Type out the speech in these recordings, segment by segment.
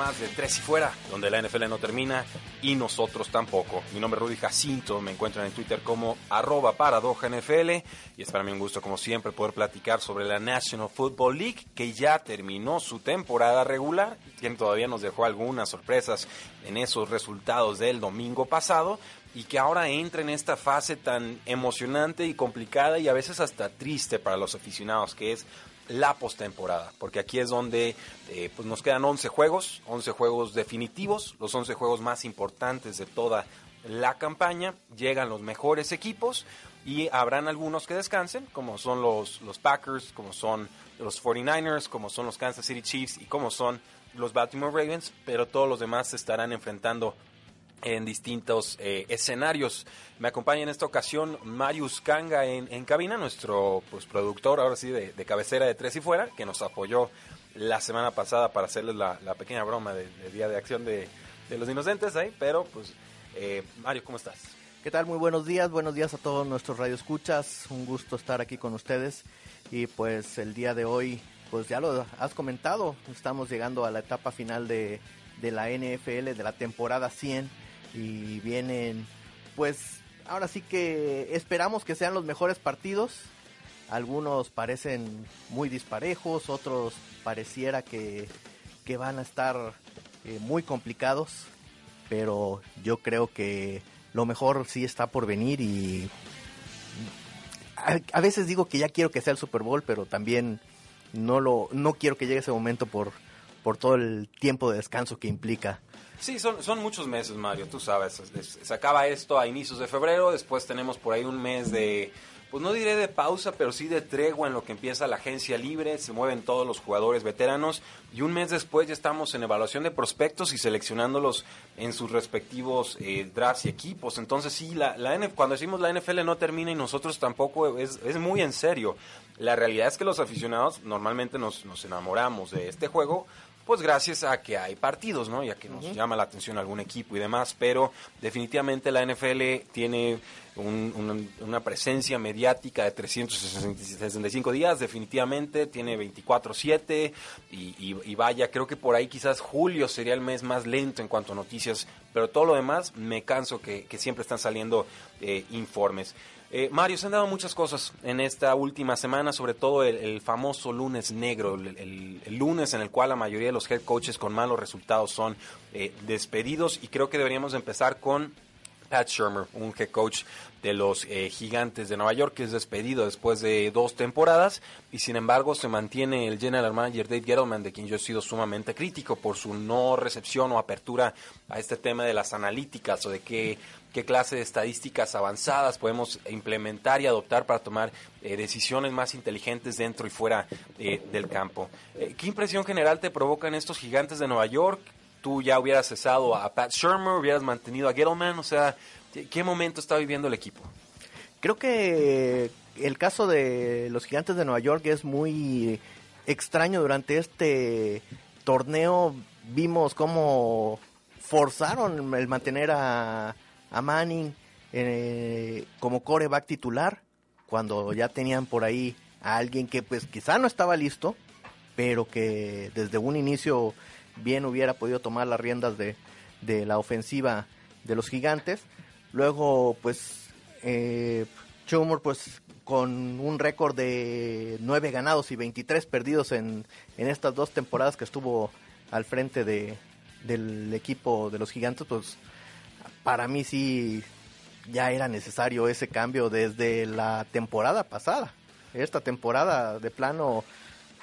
Más de Tres y Fuera, donde la NFL no termina y nosotros tampoco. Mi nombre es Rudy Jacinto, me encuentran en Twitter como arroba paradoja NFL y es para mí un gusto como siempre poder platicar sobre la National Football League que ya terminó su temporada regular, quien todavía nos dejó algunas sorpresas en esos resultados del domingo pasado y que ahora entra en esta fase tan emocionante y complicada y a veces hasta triste para los aficionados, que es la postemporada, porque aquí es donde eh, pues nos quedan 11 juegos, 11 juegos definitivos, los 11 juegos más importantes de toda la campaña, llegan los mejores equipos y habrán algunos que descansen, como son los, los Packers, como son los 49ers, como son los Kansas City Chiefs y como son los Baltimore Ravens, pero todos los demás se estarán enfrentando en distintos eh, escenarios. Me acompaña en esta ocasión Marius Kanga en, cabina, nuestro pues, productor, ahora sí, de, cabecera de Tres y Fuera, que nos apoyó la semana pasada para hacerles la, pequeña broma de, Día de Acción de, los Inocentes ahí, pero pues, eh, Mario, ¿cómo estás? ¿Qué tal? Muy buenos días, buenos días a todos nuestros radioescuchas, un gusto estar aquí con ustedes y pues el día de hoy, pues ya lo has comentado, estamos llegando a la etapa final de, de la NFL, de la temporada 100 y vienen, pues ahora sí que esperamos que sean los mejores partidos. Algunos parecen muy disparejos, otros pareciera que, que van a estar eh, muy complicados, pero yo creo que lo mejor sí está por venir y a, veces digo que ya quiero que sea el Super Bowl, pero también no lo no quiero que llegue ese momento por por todo el tiempo de descanso que implica. Sí, son, muchos meses, Mario, tú sabes. Se acaba esto a inicios de febrero, después tenemos por ahí un mes de, pues no diré de pausa, pero sí de tregua en lo que empieza la agencia libre, se mueven todos los jugadores veteranos y un mes después ya estamos en evaluación de prospectos y seleccionándolos en sus respectivos eh, drafts y equipos. Entonces sí, la, la cuando decimos la NFL no termina y nosotros tampoco, es, es muy en serio. La realidad es que los aficionados normalmente nos, nos enamoramos de este juego pues gracias a que hay partidos, ¿no? Ya que nos llama la atención algún equipo y demás, pero definitivamente la NFL tiene una presencia mediática de 365 días, definitivamente tiene 24/7 y, y, vaya, creo que por ahí quizás julio sería el mes más lento en cuanto a noticias, pero todo lo demás me canso que, siempre están saliendo eh, informes. Eh, Mario, se han dado muchas cosas en esta última semana, sobre todo el, famoso lunes negro, el, lunes en el cual la mayoría de los head coaches con malos resultados son eh, despedidos. Y creo que deberíamos empezar con Pat Shermer, un head coach de los eh, Gigantes de Nueva York, que es despedido después de dos temporadas. Y sin embargo se mantiene el general manager Dave Gettleman, de quien yo he sido sumamente crítico por su no recepción o apertura a este tema de las analíticas o de qué, qué clase de estadísticas avanzadas podemos implementar y adoptar para tomar eh, decisiones más inteligentes dentro y fuera eh, del campo. ¿Qué impresión general te provocan estos Gigantes de Nueva York? tú ya hubieras cesado a Pat Shermer, hubieras mantenido a Gettleman, o sea, ¿qué momento está viviendo el equipo? Creo que el caso de los gigantes de Nueva York es muy extraño durante este torneo. Vimos cómo forzaron el mantener a, Manning eh, como coreback titular cuando ya tenían por ahí a alguien que pues quizá no estaba listo, pero que desde un inicio bien hubiera podido tomar las riendas de, la ofensiva de los gigantes. Luego, pues, eh, pues, con un récord de 9 ganados y 23 perdidos en, en estas dos temporadas que estuvo al frente de, del equipo de los gigantes, pues, para mí sí ya era necesario ese cambio desde la temporada pasada. Esta temporada de plano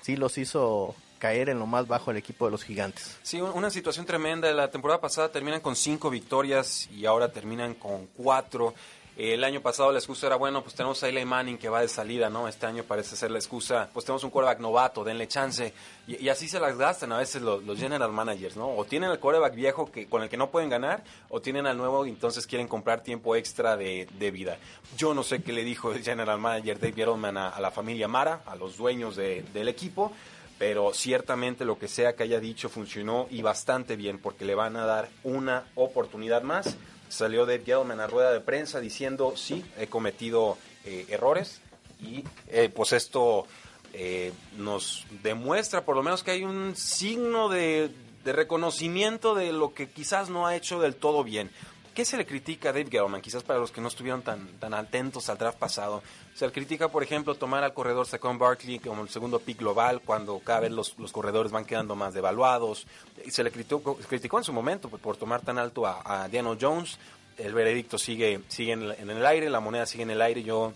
sí los hizo caer en lo más bajo el equipo de los gigantes. Sí, una situación tremenda. La temporada pasada terminan con cinco victorias y ahora terminan con cuatro. El año pasado la excusa era, bueno, pues tenemos a Eli Manning que va de salida, ¿no? Este año parece ser la excusa, pues tenemos un quarterback novato, denle chance. Y, así se las gastan a veces los, general managers, ¿no? O tienen el quarterback viejo que, con el que no pueden ganar, o tienen al nuevo y entonces quieren comprar tiempo extra de, vida. Yo no sé qué le dijo el general manager Dave Gettleman a, la familia Mara, a los dueños del equipo, pero ciertamente lo que sea que haya dicho funcionó y bastante bien porque le van a dar una oportunidad más salió Dave Gettleman a rueda de prensa diciendo, sí, he cometido eh, errores y eh, pues esto eh, nos demuestra por lo menos que hay un signo de, de, reconocimiento de lo que quizás no ha hecho del todo bien. ¿Qué se le critica a Dave Gettleman? Quizás para los que no estuvieron tan, tan atentos al draft pasado. Se le critica, por ejemplo, tomar al corredor Saquon Barkley como el segundo pick global cuando cada vez los, los corredores van quedando más devaluados. Y se le criticó, criticó en su momento por, tomar tan alto a, a Jones. El veredicto sigue, sigue en, el aire, la moneda sigue en el aire. Yo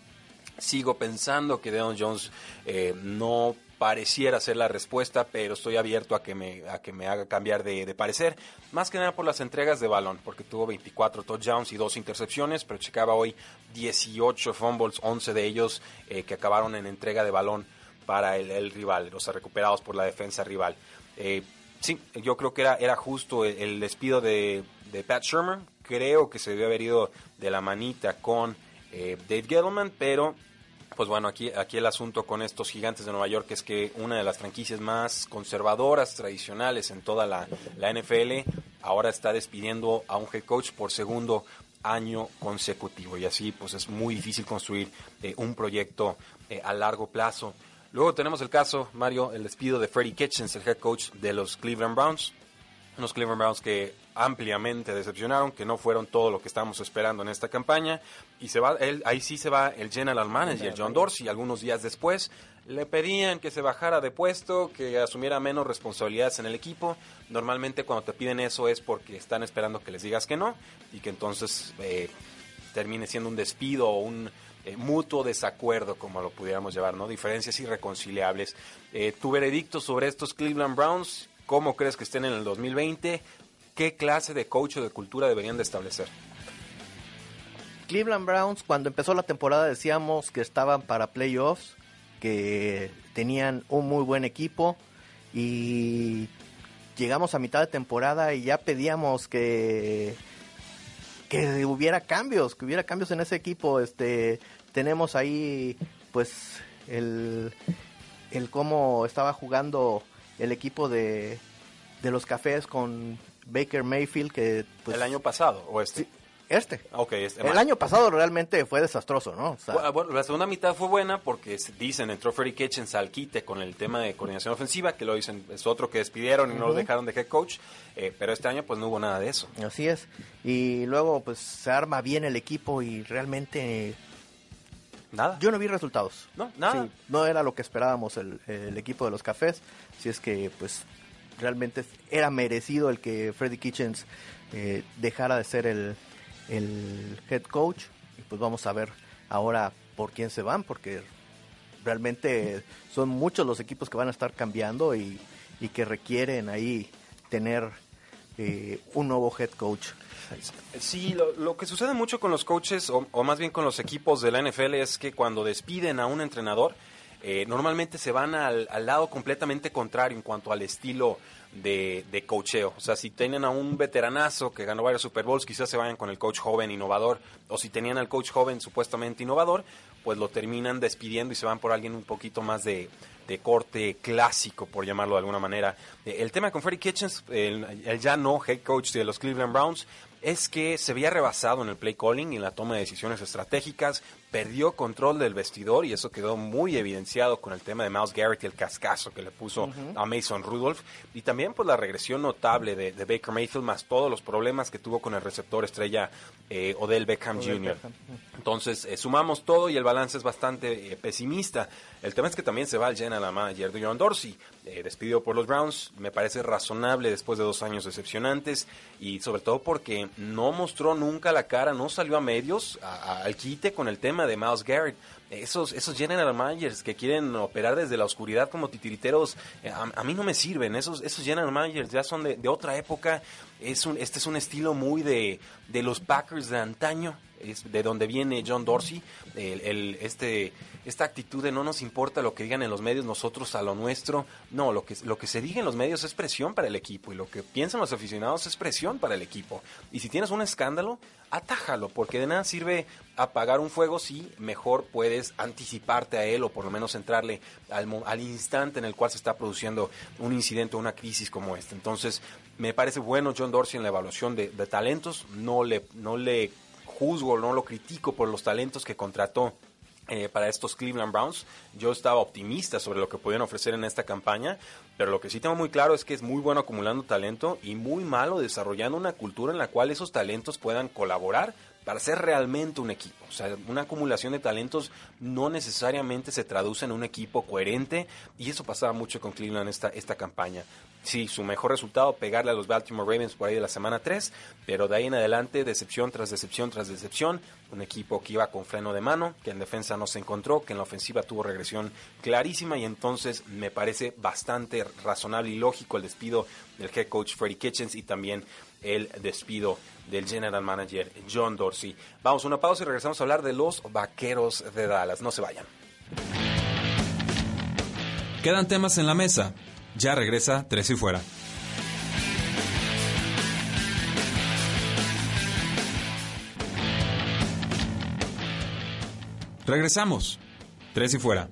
sigo pensando que Daniel Jones eh, no pareciera ser la respuesta, pero estoy abierto a que me, a que me haga cambiar de, parecer. Más que nada por las entregas de balón, porque tuvo 24 touchdowns y dos intercepciones, pero checaba hoy 18 fumbles, 11 de ellos eh, que acabaron en entrega de balón para el, rival, o sea, recuperados por la defensa rival. Eh, sí, yo creo que era, era justo el, despido de, Pat Shermer. Creo que se debió haber ido de la manita con eh, Dave Gettleman, pero pues bueno, aquí, aquí el asunto con estos gigantes de Nueva York es que una de las franquicias más conservadoras, tradicionales en toda la, NFL, ahora está despidiendo a un head coach por segundo año consecutivo y así pues es muy difícil construir eh, un proyecto eh, a largo plazo. Luego tenemos el caso, Mario, el despido de Freddie Kitchens, el head coach de los Cleveland Browns. Unos Cleveland Browns que ampliamente decepcionaron, que no fueron todo lo que estábamos esperando en esta campaña. Y se va, él, ahí sí se va el general manager, John Dorsey, algunos días después. Le pedían que se bajara de puesto, que asumiera menos responsabilidades en el equipo. Normalmente cuando te piden eso es porque están esperando que les digas que no y que entonces eh, termine siendo un despido o un eh, mutuo desacuerdo, como lo pudiéramos llevar, ¿no? Diferencias irreconciliables. Eh, tu veredicto sobre estos Cleveland Browns, ¿cómo crees que estén en el 2020? ¿Qué clase de coach o de cultura deberían de establecer? Cleveland Browns, cuando empezó la temporada decíamos que estaban para playoffs, que tenían un muy buen equipo y llegamos a mitad de temporada y ya pedíamos que que hubiera cambios, que hubiera cambios en ese equipo. Este tenemos ahí pues el el cómo estaba jugando el equipo de de los Cafés con Baker Mayfield que pues, el año pasado o este este okay, este el año pasado realmente fue desastroso no bueno, la segunda mitad fue buena porque dicen entró Freddie Kitchens al quite con el tema de coordinación ofensiva que lo dicen es otro que despidieron y no lo dejaron de head coach eh, pero este año pues no hubo nada de eso así es y luego pues se arma bien el equipo y realmente Nada. Yo no vi resultados. No, nada. no era lo que esperábamos el, el, equipo de los cafés. Si es que, pues, realmente era merecido el que Freddy Kitchens eh, dejara de ser el, head coach. Y pues vamos a ver ahora por quién se van, porque realmente son muchos los equipos que van a estar cambiando y, que requieren ahí tener eh, un nuevo head coach. Sí, lo, que sucede mucho con los coaches, o, más bien con los equipos de la NFL, es que cuando despiden a un entrenador, eh, normalmente se van al, lado completamente contrario en cuanto al estilo de, de coacheo. O sea, si tienen a un veteranazo que ganó varios Super Bowls, quizás se vayan con el coach joven innovador. O si tenían al coach joven supuestamente innovador, pues lo terminan despidiendo y se van por alguien un poquito más de, corte clásico, por llamarlo de alguna manera. Eh, el tema con Freddie Kitchens, el, el, ya no head coach de los Cleveland Browns, es que se había rebasado en el play calling y en la toma de decisiones estratégicas, perdió control del vestidor y eso quedó muy evidenciado con el tema de Miles Garrett y el cascazo que le puso a Mason Rudolph. Y también pues la regresión notable de, Baker Mayfield más todos los problemas que tuvo con el receptor estrella eh, Odell Beckham Jr. Entonces eh, sumamos todo y el balance es bastante eh, pesimista. El tema es que también se va al general manager de John Dorsey, despedido por los Browns, me parece razonable después de dos años decepcionantes y sobre todo porque no mostró nunca la cara, no salió a medios al quite con el tema de Miles Garrett. Esos, esos general managers que quieren operar desde la oscuridad como titiriteros, eh, a, mí no me sirven. Esos, esos general managers ya son de, otra época. Es un, este es un estilo muy de, de los Packers de antaño es de donde viene John Dorsey, el, este, esta actitud de no nos importa lo que digan en los medios, nosotros a lo nuestro. No, lo que, lo que se diga en los medios es presión para el equipo y lo que piensan los aficionados es presión para el equipo. Y si tienes un escándalo, atájalo, porque de nada sirve apagar un fuego si mejor puedes anticiparte a él o por lo menos entrarle al, al instante en el cual se está produciendo un incidente o una crisis como esta. Entonces, me parece bueno John Dorsey en la evaluación de, de talentos, no le, no le juzgo, no lo critico por los talentos que contrató eh, para estos Cleveland Browns. Yo estaba optimista sobre lo que podían ofrecer en esta campaña, pero lo que sí tengo muy claro es que es muy bueno acumulando talento y muy malo desarrollando una cultura en la cual esos talentos puedan colaborar para ser realmente un equipo. O sea, una acumulación de talentos no necesariamente se traduce en un equipo coherente y eso pasaba mucho con Cleveland esta, esta campaña. Sí, su mejor resultado, pegarle a los Baltimore Ravens por ahí de la semana 3, pero de ahí en adelante, decepción tras decepción tras decepción. Un equipo que iba con freno de mano, que en defensa no se encontró, que en la ofensiva tuvo regresión clarísima y entonces me parece bastante razonable y lógico el despido del head coach Freddie Kitchens y también el despido del general manager John Dorsey. Vamos a una pausa y regresamos a hablar de los vaqueros de Dallas. No se vayan. Quedan temas en la mesa. Ya regresa Tres y Fuera. Regresamos. Tres y Fuera.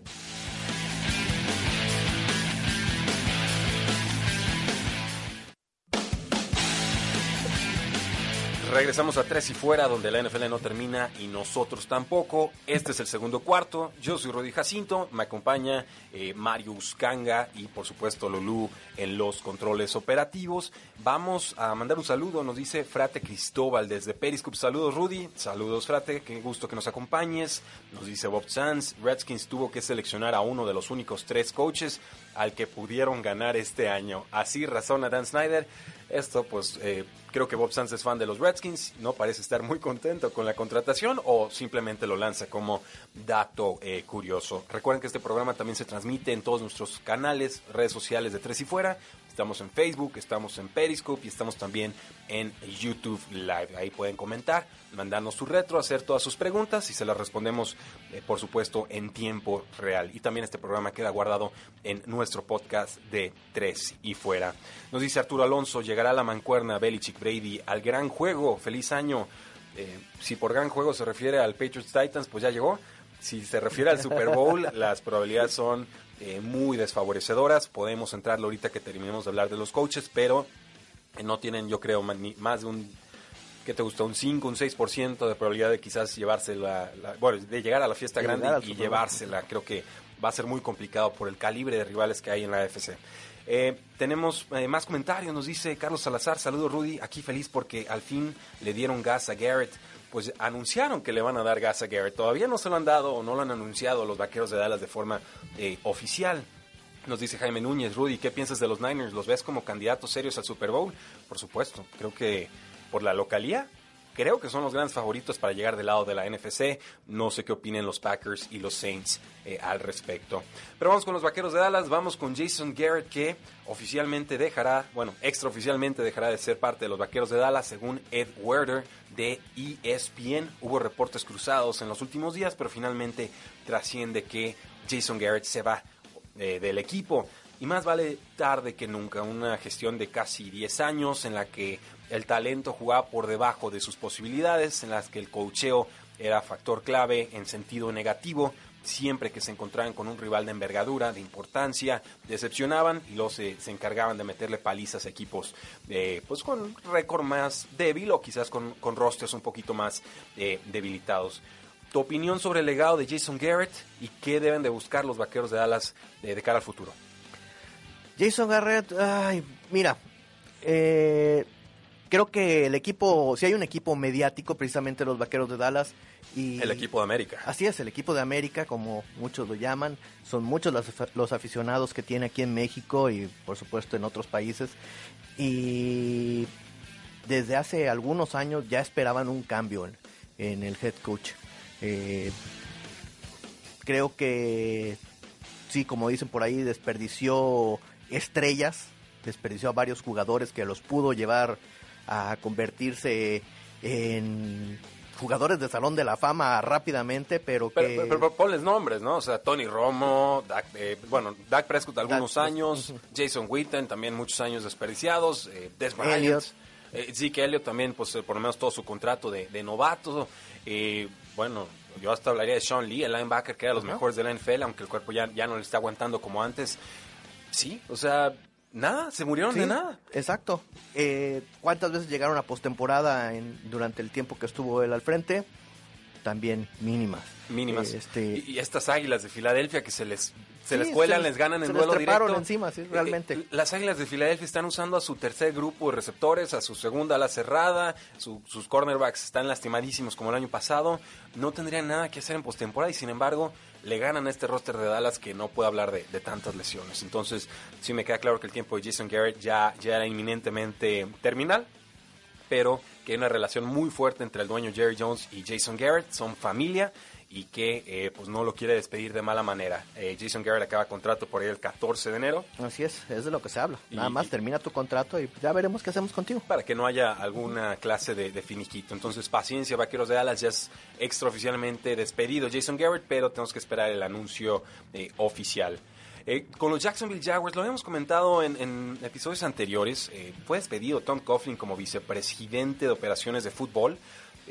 Regresamos a Tres y Fuera, donde la NFL no termina y nosotros tampoco. Este es el segundo cuarto. Yo soy Rodi Jacinto, me acompaña eh, Mario Uscanga y por supuesto Lulú en los controles operativos. Vamos a mandar un saludo, nos dice Frate Cristóbal desde Periscope. Saludos Rudy, saludos Frate, qué gusto que nos acompañes. Nos dice Bob Sanz, Redskins tuvo que seleccionar a uno de los únicos tres coaches al que pudieron ganar este año. Así razona Dan Snyder. Esto pues eh, creo que Bob Sanz es fan de los Redskins, no parece estar muy contento con la contratación o simplemente lo lanza como dato eh, curioso. Recuerden que este programa también se transmite en todos nuestros canales, redes sociales de Tres y Fuera. Estamos en Facebook, estamos en Periscope y estamos también en YouTube Live. Ahí pueden comentar, mandarnos su retro, hacer todas sus preguntas y se las respondemos, eh, por supuesto, en tiempo real. Y también este programa queda guardado en nuestro podcast de Tres y Fuera. Nos dice Arturo Alonso, llegará la mancuerna Belichick Brady al gran juego. Feliz año. Eh, si por gran juego se refiere al Patriots Titans, pues ya llegó. Si se refiere al Super Bowl, las probabilidades son eh, muy desfavorecedoras. Podemos entrarlo ahorita que terminemos de hablar de los coaches, pero no tienen, yo creo, más de un, ¿qué te gusta? Un 5, un 6% de probabilidad de quizás llevársela, bueno, de llegar a la fiesta grande y llevársela. Creo que va a ser muy complicado por el calibre de rivales que hay en la AFC. Eh, tenemos eh, más comentarios, nos dice Carlos Salazar, saludos Rudy, aquí feliz porque al fin le dieron gas a Garrett pues anunciaron que le van a dar gas a Garrett. Todavía no se lo han dado o no lo han anunciado los vaqueros de Dallas de forma eh, oficial. Nos dice Jaime Núñez, Rudy, ¿qué piensas de los Niners? ¿Los ves como candidatos serios al Super Bowl? Por supuesto, creo que por la localía creo que son los grandes favoritos para llegar del lado de la NFC. No sé qué opinen los Packers y los Saints eh, al respecto. Pero vamos con los Vaqueros de Dallas, vamos con Jason Garrett que oficialmente dejará, bueno, extraoficialmente dejará de ser parte de los Vaqueros de Dallas según Ed Werder de ESPN. Hubo reportes cruzados en los últimos días, pero finalmente trasciende que Jason Garrett se va eh, del equipo. Y más vale tarde que nunca, una gestión de casi 10 años en la que el talento jugaba por debajo de sus posibilidades, en las que el cocheo era factor clave en sentido negativo. Siempre que se encontraban con un rival de envergadura, de importancia, decepcionaban y luego se, encargaban de meterle palizas a equipos eh, pues con récord más débil o quizás con, con rosters un poquito más eh, debilitados. Tu opinión sobre el legado de Jason Garrett y qué deben de buscar los vaqueros de Dallas eh, de cara al futuro. Jason Garrett, ay, mira, eh, creo que el equipo, si hay un equipo mediático, precisamente los Vaqueros de Dallas y el equipo de América. Así es, el equipo de América, como muchos lo llaman, son muchos los, aficionados que tiene aquí en México y por supuesto en otros países. Y desde hace algunos años ya esperaban un cambio en, en el head coach. Eh, creo que sí, como dicen por ahí, desperdició estrellas, desperdició a varios jugadores que los pudo llevar a convertirse en jugadores de Salón de la Fama rápidamente, pero que... Pero, pero, pero ponles nombres, ¿no? O sea, Tony Romo, Dak, eh, bueno, Dak Prescott algunos Dak- años, Jason Witten también muchos años desperdiciados, eh, Des Bryant, Elliott. eh, Zeke Elliott también, pues eh, por lo menos todo su contrato de, de novato. eh, bueno, yo hasta hablaría de Sean Lee, el linebacker que era de los mejores de la NFL, aunque el cuerpo ya, ya no le está aguantando como antes. Sí, o sea, nada, se murieron Sí, de nada. Exacto. Eh, ¿Cuántas veces llegaron a postemporada en- durante el tiempo que estuvo él al frente? También mínimas. mínimas. Eh, este, y, y estas águilas de Filadelfia que se les se Sí, les cuelan, se les- les ganan en les duelo treparon directo. encima, sí, Eh, realmente. eh, las águilas de Filadelfia están usando a su tercer grupo de receptores, a su segunda ala cerrada, su- sus cornerbacks están lastimadísimos como el año pasado. No tendrían nada que hacer en postemporada y sin embargo le ganan a este roster de Dallas que no puede hablar de, tantas lesiones. Entonces, sí me queda claro que el tiempo de Jason Garrett ya, ya era inminentemente terminal pero que hay una relación muy fuerte entre el dueño Jerry Jones y Jason Garrett, son familia y que eh, pues no lo quiere despedir de mala manera. Eh, Jason Garrett acaba contrato por ahí el 14 de enero Así es, es de lo que se habla. Y- Nada más y- termina tu contrato y ya veremos qué hacemos contigo. para que no haya alguna clase de, de finiquito. Entonces, paciencia, Vaqueros de Dallas, ya es extraoficialmente despedido Jason Garrett, pero tenemos que esperar el anuncio eh, oficial. Eh, con los Jacksonville Jaguars, lo habíamos comentado en, en episodios anteriores, eh, fue despedido Tom Coughlin como vicepresidente de operaciones de fútbol.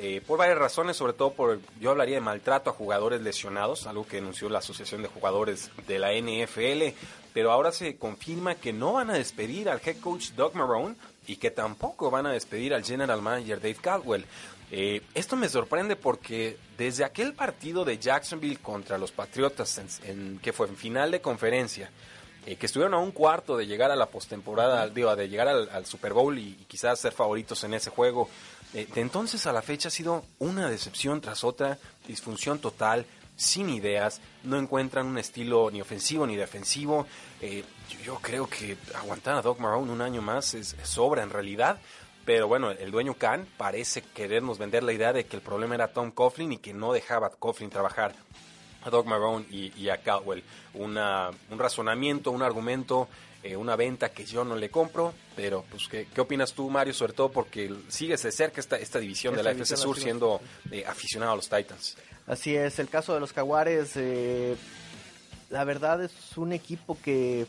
Eh, por varias razones, sobre todo por, yo hablaría de maltrato a jugadores lesionados, algo que anunció la Asociación de Jugadores de la NFL, pero ahora se confirma que no van a despedir al head coach Doug Marrone y que tampoco van a despedir al general manager Dave Caldwell. Eh, esto me sorprende porque desde aquel partido de Jacksonville contra los Patriotas, en, que fue en final de conferencia, eh, que estuvieron a un cuarto de llegar a la postemporada, digo, de llegar al, Super Bowl y quizás ser favoritos en ese juego. De entonces a la fecha ha sido una decepción tras otra, disfunción total, sin ideas, no encuentran un estilo ni ofensivo ni defensivo. Eh, yo, creo que aguantar a Doc Marrone un año más es, sobra en realidad. Pero bueno, el dueño Khan parece querernos vender la idea de que el problema era Tom Coughlin y que no dejaba a Coughlin trabajar a Doug Marrone y, y a Caldwell. Una, un razonamiento, un argumento, eh, una venta que yo no le compro, pero pues ¿qué, qué opinas tú, Mario? Sobre todo porque sigues de cerca esta, esta división Esta de la FC Sur siendo eh, aficionado a los Titans. Así es, el caso de los Jaguares, eh, la verdad es un equipo que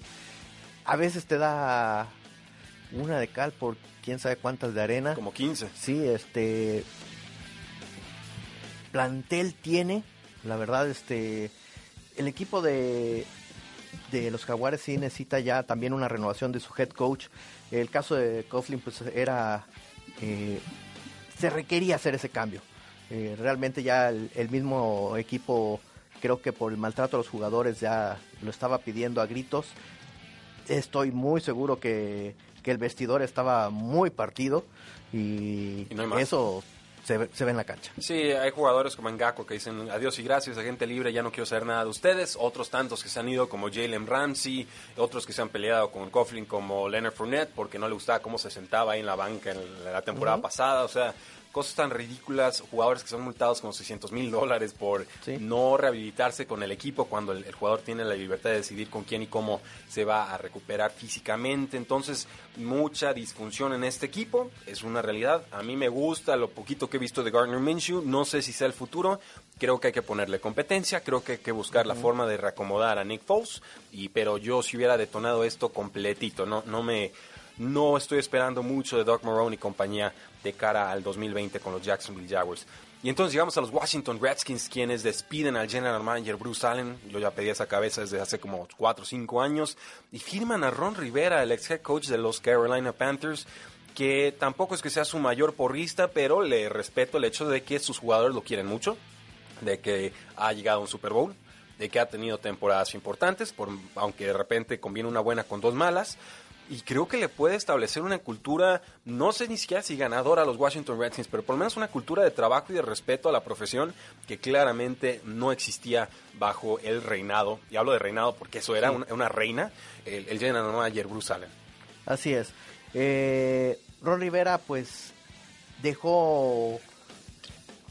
a veces te da una de cal por quién sabe cuántas de arena. Como 15. Sí, este plantel tiene, la verdad, este el equipo de de los Jaguares sí necesita ya también una renovación de su head coach. El caso de Coughlin pues era eh, se requería hacer ese cambio. Eh, realmente ya el, el mismo equipo creo que por el maltrato a los jugadores ya lo estaba pidiendo a gritos. Estoy muy seguro que, que el vestidor estaba muy partido y, no eso se, ve- se ve en la cancha. Sí, hay jugadores como Ngako que dicen adiós y gracias, agente libre, ya no quiero saber nada de ustedes. Otros tantos que se han ido como Jalen Ramsey, otros que se han peleado con Coughlin como Leonard Fournette porque no le gustaba cómo se sentaba ahí en la banca en la temporada pasada. O sea, cosas tan ridículas, jugadores que son multados con 600 mil dólares por Sí. no rehabilitarse con el equipo cuando el, el jugador tiene la libertad de decidir con quién y cómo se va a recuperar físicamente. Entonces, mucha disfunción en este equipo, es una realidad. A mí me gusta lo poquito que he visto de Gardner Minshew, no sé si sea el futuro. Creo que hay que ponerle competencia, creo que hay que buscar la forma de reacomodar a Nick Foles, y, pero yo si hubiera detonado esto completito, no, no me... No estoy esperando mucho de Doc Marrone y compañía de cara al 2020 con los Jacksonville Jaguars. Y entonces llegamos a los Washington Redskins, quienes despiden al general manager Bruce Allen. Yo ya pedí esa cabeza desde hace como 4 o 5 años. Y firman a Ron Rivera, el ex head coach de los Carolina Panthers, que tampoco es que sea su mayor porrista, pero le respeto el hecho de que sus jugadores lo quieren mucho, de que ha llegado a un Super Bowl, de que ha tenido temporadas importantes, por, aunque de repente conviene una buena con dos malas. Y creo que le puede establecer una cultura, no sé ni siquiera si ganadora a los Washington Redskins, pero por lo menos una cultura de trabajo y de respeto a la profesión que claramente no existía bajo el reinado. Y hablo de reinado porque eso era Sí. una, una reina, el, el general manager Bruce Allen. Así es. Eh, Ron Rivera, pues dejó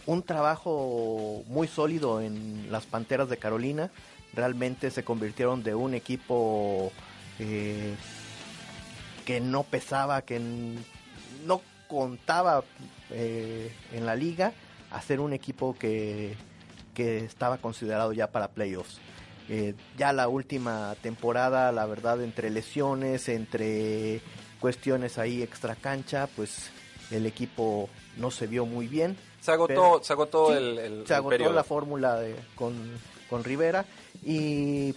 un trabajo muy sólido en las Panteras de Carolina. Realmente se convirtieron de un equipo eh, que no pesaba, que no contaba eh, en la liga, a ser un equipo que, que estaba considerado ya para playoffs. Eh, ya la última temporada, la verdad, entre lesiones, entre cuestiones ahí extra cancha, pues el equipo no se vio muy bien. Se agotó, se agotó el, Se agotó la fórmula con, con Rivera y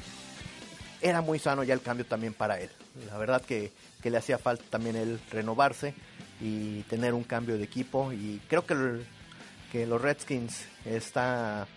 era muy sano ya el cambio también para él. La verdad que, que le hacía falta también él renovarse y tener un cambio de equipo y creo que, que los Redskins está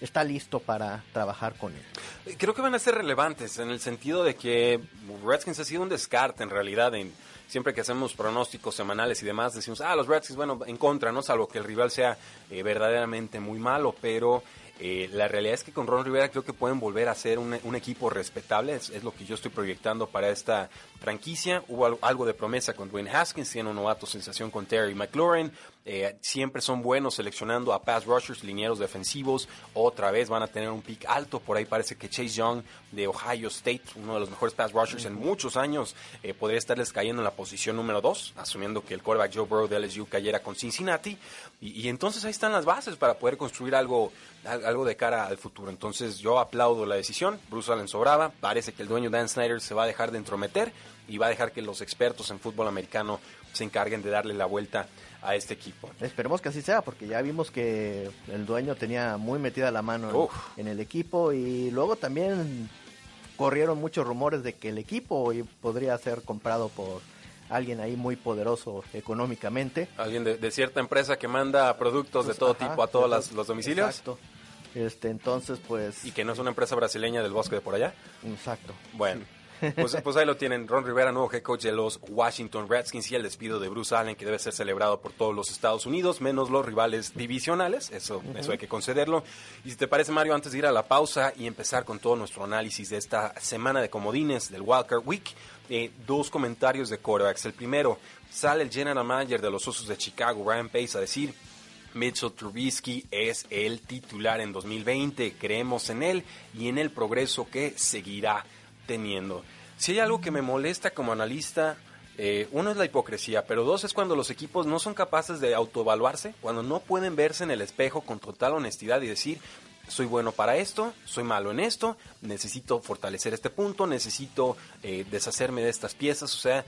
está listo para trabajar con él. Creo que van a ser relevantes en el sentido de que Redskins ha sido un descarte en realidad en siempre que hacemos pronósticos semanales y demás decimos, ah, los Redskins, bueno, en contra, ¿no? Salvo que el rival sea eh, verdaderamente muy malo, pero eh, la realidad es que con Ron Rivera creo que pueden volver a ser un, equipo respetable, es, lo que yo estoy proyectando para esta franquicia. Hubo algo de promesa con Dwayne Haskins, tiene un novato sensación con Terry McLaurin, eh, siempre son buenos seleccionando a pass rushers, linieros defensivos, otra vez van a tener un pick alto, por ahí parece que Chase Young de Ohio State, uno de los mejores pass rushers en muchos años, eh, podría estarles cayendo en la posición número 2, asumiendo que el quarterback Joe Burrow de LSU cayera con Cincinnati, y, y entonces ahí están las bases para poder construir algo algo de cara al futuro. Entonces yo aplaudo la decisión. Bruce Allen sobraba. Parece que el dueño Dan Snyder se va a dejar de entrometer y va a dejar que los expertos en fútbol americano se encarguen de darle la vuelta a este equipo. Esperemos que así sea, porque ya vimos que el dueño tenía muy metida la mano en, el equipo y luego también corrieron muchos rumores de que el equipo podría ser comprado por alguien ahí muy poderoso económicamente. Alguien de, cierta empresa que manda productos de todo tipo a todos los domicilios. Exacto. Este, entonces, pues... Y que no es una empresa brasileña del bosque de por allá. Exacto. Bueno. Pues, pues, ahí lo tienen, Ron Rivera, nuevo head coach de los Washington Redskins y el despido de Bruce Allen que debe ser celebrado por todos los Estados Unidos, menos los rivales divisionales, eso, eso hay que concederlo. Y si te parece Mario, antes de ir a la pausa y empezar con todo nuestro análisis de esta semana de comodines del Wildcard Week, eh, dos comentarios de quarterbacks. El primero, sale el general manager de los Osos de Chicago, Ryan Pace, a decir Mitchell Trubisky es el titular en 2020. Creemos en él y en el progreso que seguirá teniendo. Si hay algo que me molesta como analista, eh, uno es la hipocresía, pero dos es cuando los equipos no son capaces de autoevaluarse, cuando no pueden verse en el espejo con total honestidad y decir, soy bueno para esto, soy malo en esto, necesito fortalecer este punto, necesito eh, deshacerme de estas piezas, o sea,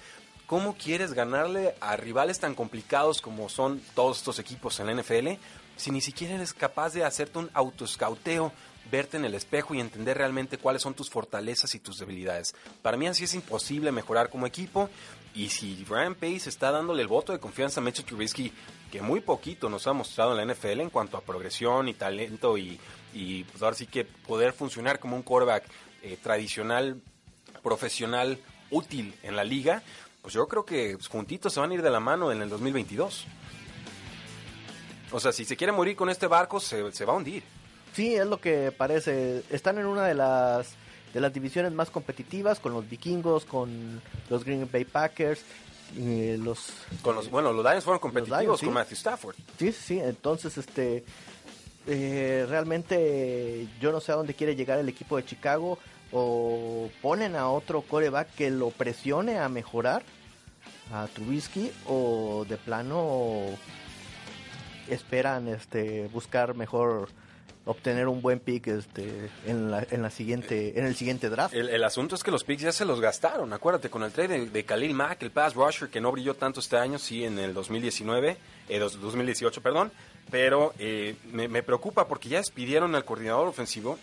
¿Cómo quieres ganarle a rivales tan complicados como son todos estos equipos en la NFL si ni siquiera eres capaz de hacerte un autoscauteo, verte en el espejo y entender realmente cuáles son tus fortalezas y tus debilidades? Para mí así es imposible mejorar como equipo y si Ryan Pace está dándole el voto de confianza a Mitchell Trubisky, que muy poquito nos ha mostrado en la NFL en cuanto a progresión y talento y, pues ahora sí que poder funcionar como un quarterback eh, tradicional, profesional, útil en la liga, pues yo creo que juntitos se van a ir de la mano en el 2022. O sea, si se quiere morir con este barco, se, va a hundir. Sí, es lo que parece. Están en una de las de las divisiones más competitivas con los vikingos, con los Green Bay Packers, los con los bueno los Lions fueron competitivos con Matthew Stafford. Sí, sí, entonces este eh, realmente yo no sé a dónde quiere llegar el equipo de Chicago o ponen a otro coreback que lo presione a mejorar a Trubisky o de plano esperan este buscar mejor obtener un buen pick este en la, en la siguiente en el siguiente draft. El, asunto es que los picks ya se los gastaron, acuérdate con el trade de, Khalil Mack, el pass rusher que no brilló tanto este año, sí en el 2019, eh, 2018, perdón, pero eh, me, me preocupa porque ya despidieron al coordinador ofensivo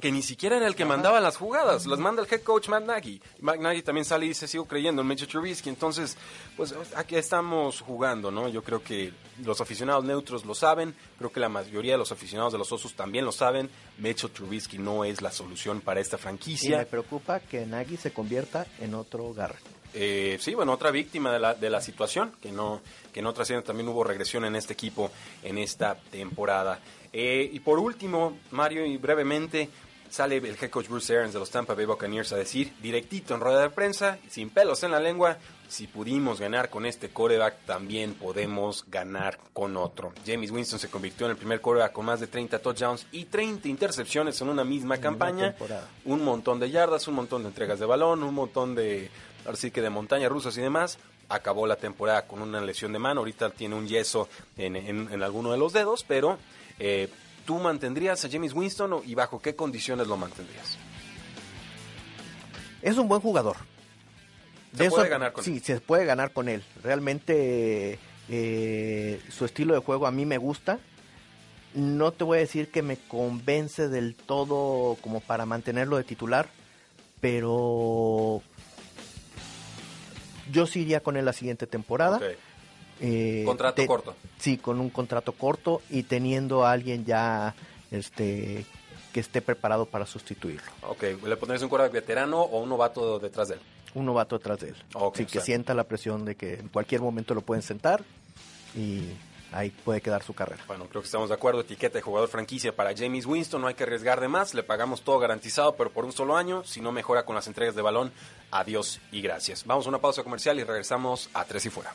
que ni siquiera era el que mandaba las jugadas, las manda el head coach Matt Nagy. Matt Nagy también sale y dice, sigo creyendo en Mitchell Trubisky, entonces, pues aquí estamos jugando, ¿no? Yo creo que los aficionados neutros lo saben, creo que la mayoría de los aficionados de los Osos también lo saben, Mitchell Trubisky no es la solución para esta franquicia. Y me preocupa que Nagy se convierta en otro Garrett. Eh, sí, bueno, otra víctima de la, de la situación, que no, que no trasciende, también hubo regresión en este equipo en esta temporada. Eh, y por último, Mario, y brevemente, Sale el head coach Bruce Arians de los Tampa Bay Buccaneers a decir, directito en rueda de prensa, sin pelos en la lengua, si pudimos ganar con este coreback, también podemos ganar con otro. James Winston se convirtió en el primer coreback con más de 30 touchdowns y 30 intercepciones en una misma campaña. Un montón de yardas, un montón de entregas de balón, un montón de, ahora sí que de montañas rusas y demás. Acabó la temporada con una lesión de mano, ahorita tiene un yeso en, en, alguno de los dedos, pero eh, ¿tú mantendrías a James Winston y bajo qué condiciones lo mantendrías? Es un buen jugador se puede ganar con sí, se puede ganar con él. Realmente eh, su estilo de juego a mí me gusta. No te voy a decir que me convence del todo como para mantenerlo de titular, pero yo sí iría con él la siguiente temporada. Eh, contrato corto. Sí, con un contrato corto y teniendo a alguien ya este que esté preparado para sustituirlo. Ok, ¿le pondrías un quarterback veterano o un novato detrás de él? un novato detrás de él. Así que sienta la presión de que en cualquier momento lo pueden sentar y ahí puede quedar su carrera. Bueno, creo que estamos de acuerdo. Etiqueta de jugador franquicia para James Winston. No hay que arriesgar de más. Le pagamos todo garantizado, pero por un solo año. Si no mejora con las entregas de balón, adiós y gracias. Vamos a una pausa comercial y regresamos a Tres y Fuera.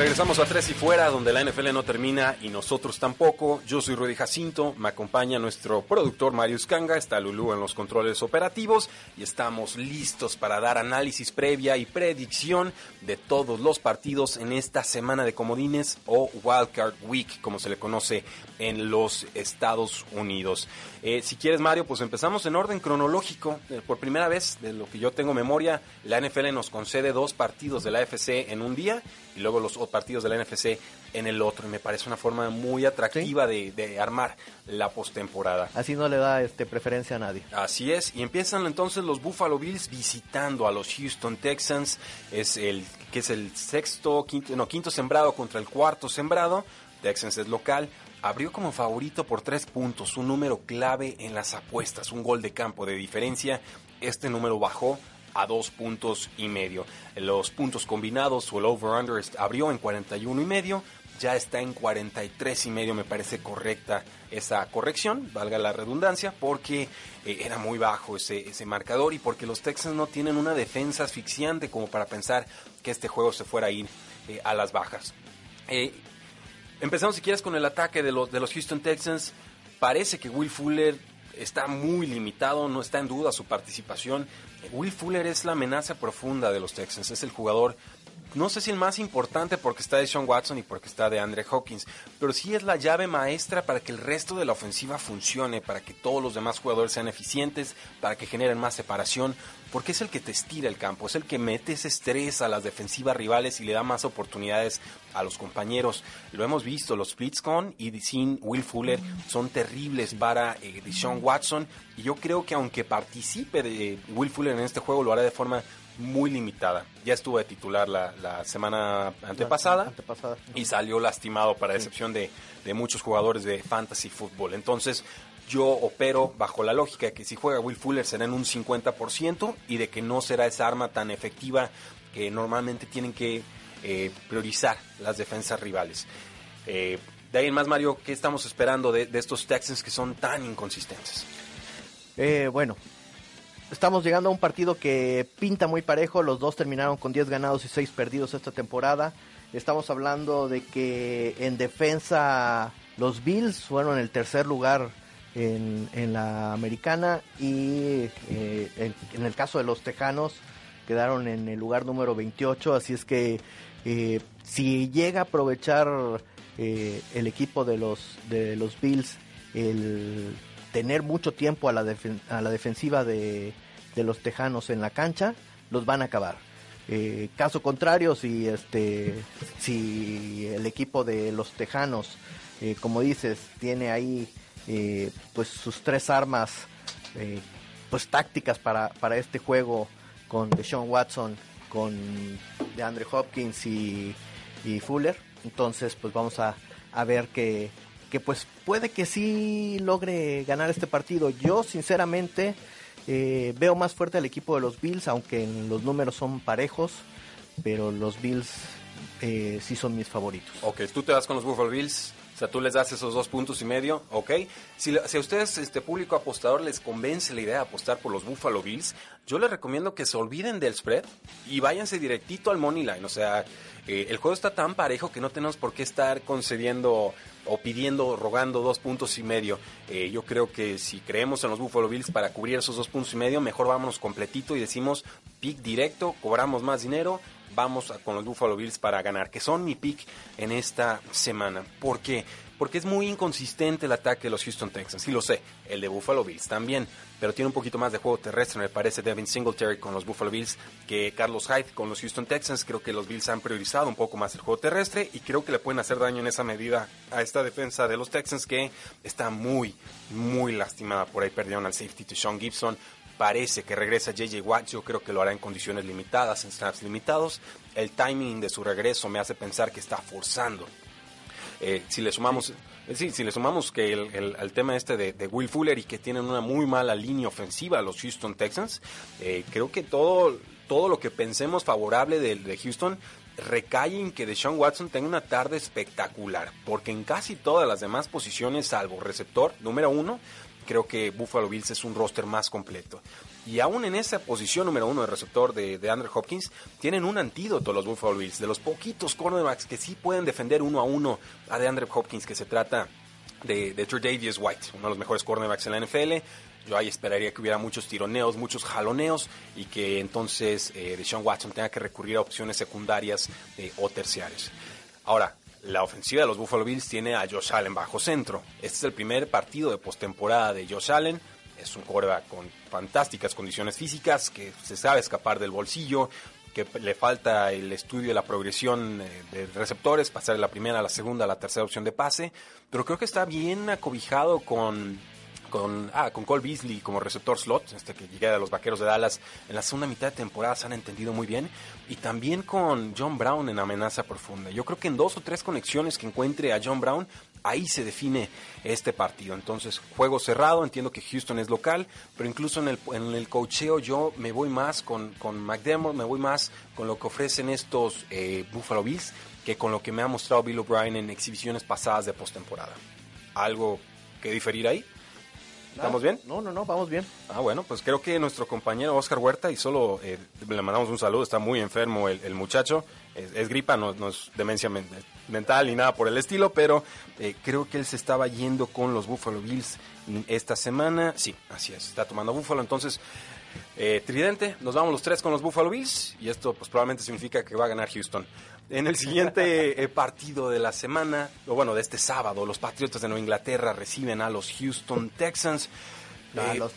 Regresamos a Tres y Fuera, donde la NFL no termina y nosotros tampoco. Yo soy Rudy Jacinto, me acompaña nuestro productor Marius Kanga, está Lulu en los controles operativos y estamos listos para dar análisis previa y predicción de todos los partidos en esta semana de comodines o Wildcard Week, como se le conoce en los Estados Unidos. Eh, si quieres, Mario, pues empezamos en orden cronológico. Eh, por primera vez, de lo que yo tengo memoria, la NFL nos concede dos partidos de la FC en un día y luego los partidos de la NFC en el otro. Y me parece una forma muy atractiva de, armar la postemporada. Así no le da este preferencia a nadie. Así es. Y empiezan entonces los Buffalo Bills visitando a los Houston Texans. Es el que es el sexto, quinto, no, quinto sembrado contra el cuarto sembrado. Texans es local. Abrió como favorito por tres puntos, un número clave en las apuestas, un gol de campo de diferencia. Este número bajó a dos puntos y medio. Los puntos combinados o el over-under abrió en 41 y medio, ya está en 43 y medio, me parece correcta esa corrección, valga la redundancia, porque eh, era muy bajo ese, ese marcador y porque los Texans no tienen una defensa asfixiante como para pensar que este juego se fuera a ir eh, a las bajas. Eh, empezamos si quieres con el ataque de los, de los Houston Texans. Parece que Will Fuller está muy limitado, no está en duda su participación. Will Fuller es la amenaza profunda de los Texans, es el jugador no sé si el más importante porque está de Sean Watson y porque está de Andre Hawkins, pero sí es la llave maestra para que el resto de la ofensiva funcione, para que todos los demás jugadores sean eficientes, para que generen más separación, porque es el que te estira el campo, es el que mete ese estrés a las defensivas rivales y le da más oportunidades a los compañeros. Lo hemos visto, los splits con y sin Will Fuller son terribles para eh, Sean Watson y yo creo que aunque participe de Will Fuller en este juego lo hará de forma muy limitada. Ya estuvo de titular la, semana antepasada, y salió lastimado para excepción de, muchos jugadores de fantasy fútbol. Entonces, yo opero bajo la lógica de que si juega Will Fuller será en un 50% y de que no será esa arma tan efectiva que normalmente tienen que eh, priorizar las defensas rivales. Eh, de ahí en más, Mario, ¿qué estamos esperando de, estos Texans que son tan inconsistentes? Eh, bueno, Estamos llegando a un partido que pinta muy parejo. Los dos terminaron con 10 ganados y 6 perdidos esta temporada. Estamos hablando de que en defensa los Bills fueron el tercer lugar en, la americana y eh, en, el caso de los Tejanos quedaron en el lugar número 28. Así es que eh, si llega a aprovechar eh, el equipo de los, de los Bills el tener mucho tiempo a la, a la defensiva de, los Tejanos en la cancha, los van a acabar. Eh, caso contrario, si este, si el equipo de los Tejanos, eh, como dices, tiene ahí eh, pues sus tres armas, pues tácticas para, para este juego con Deshaun Watson, con DeAndre Hopkins y, y Fuller. Entonces, pues vamos a, a ver que, que pues puede que sí logre ganar este partido. Yo sinceramente eh, veo más fuerte al equipo de los Bills, aunque en los números son parejos, pero los Bills eh, sí son mis favoritos. Ok, tú te vas con los Buffalo Bills. O sea, tú les das esos dos puntos y medio, ¿ok? Si, si a ustedes, este público apostador, les convence la idea de apostar por los Buffalo Bills, yo les recomiendo que se olviden del spread y váyanse directito al money line. O sea, eh, el juego está tan parejo que no tenemos por qué estar concediendo o pidiendo, rogando dos puntos y medio. Eh, yo creo que si creemos en los Buffalo Bills para cubrir esos dos puntos y medio, mejor vámonos completito y decimos pick directo, cobramos más dinero, vamos con los Buffalo Bills para ganar, que son mi pick en esta semana. ¿Por qué? Porque es muy inconsistente el ataque de los Houston Texans, sí lo sé, el de Buffalo Bills también, pero tiene un poquito más de juego terrestre, me parece Devin Singletary con los Buffalo Bills que Carlos Hyde con los Houston Texans. Creo que los Bills han priorizado un poco más el juego terrestre y creo que le pueden hacer daño en esa medida a esta defensa de los Texans que está muy, muy lastimada. Por ahí perdieron al safety to Sean Gibson. Parece que regresa JJ Watt, yo creo que lo hará en condiciones limitadas, en snaps limitados. El timing de su regreso me hace pensar que está forzando eh, si le sumamos, eh, sí, si le sumamos que el, el- al tema este de, de Will Fuller y que tienen una muy mala línea ofensiva los Houston Texans, eh, creo que todo, todo lo que pensemos favorable de, de Houston recae en que Deshaun Watson tenga una tarde espectacular, porque en casi todas las demás posiciones, salvo receptor número uno, creo que Buffalo Bills es un roster más completo. Y aún en esa posición número uno de receptor de, de Andrew Hopkins, tienen un antídoto los Buffalo Bills, de los poquitos cornerbacks que sí pueden defender uno a uno a DeAndre Hopkins, que se trata de, de Tre'Davious White, uno de los mejores cornerbacks en la NFL. Yo ahí esperaría que hubiera muchos tironeos, muchos jaloneos y que entonces eh, Deshaun Watson tenga que recurrir a opciones secundarias eh, o terciarias. Ahora, la ofensiva de los Buffalo Bills tiene a Josh Allen bajo centro. Este es el primer partido de postemporada de Josh Allen. Es un quarterback con fantásticas condiciones físicas, que se sabe escapar del bolsillo, que le falta el estudio de la progresión eh, de receptores, pasar de la primera a la segunda a la tercera opción de pase, pero creo que está bien acobijado con con, ah, con Cole Beasley como receptor slot, este que llega de los Vaqueros de Dallas en la segunda mitad de temporada se han entendido muy bien, y también con John Brown en amenaza profunda. Yo creo que en dos o tres conexiones que encuentre a John Brown, ahí se define este partido. Entonces, juego cerrado, entiendo que Houston es local, pero incluso en el, en el cocheo yo me voy más con, con McDermott, me voy más con lo que ofrecen estos eh, Buffalo Bills que con lo que me ha mostrado Bill O'Brien en exhibiciones pasadas de postemporada. ¿Algo que diferir ahí? ¿Estamos bien? No, no, no, vamos bien. Ah, bueno, pues creo que nuestro compañero Oscar Huerta, y solo eh, le mandamos un saludo, está muy enfermo el, el muchacho, es, es gripa, no, no es demencia men- mental ni nada por el estilo, pero eh, creo que él se estaba yendo con los Buffalo Bills esta semana. Sí, así es, está tomando Buffalo, entonces... eh, tridente, nos vamos los tres con los Buffalo Bills y esto pues probablemente significa que va a ganar Houston. En el siguiente eh, partido de la semana, o bueno, de este sábado, los Patriotas de Nueva Inglaterra reciben a los Houston Texans. No, a los,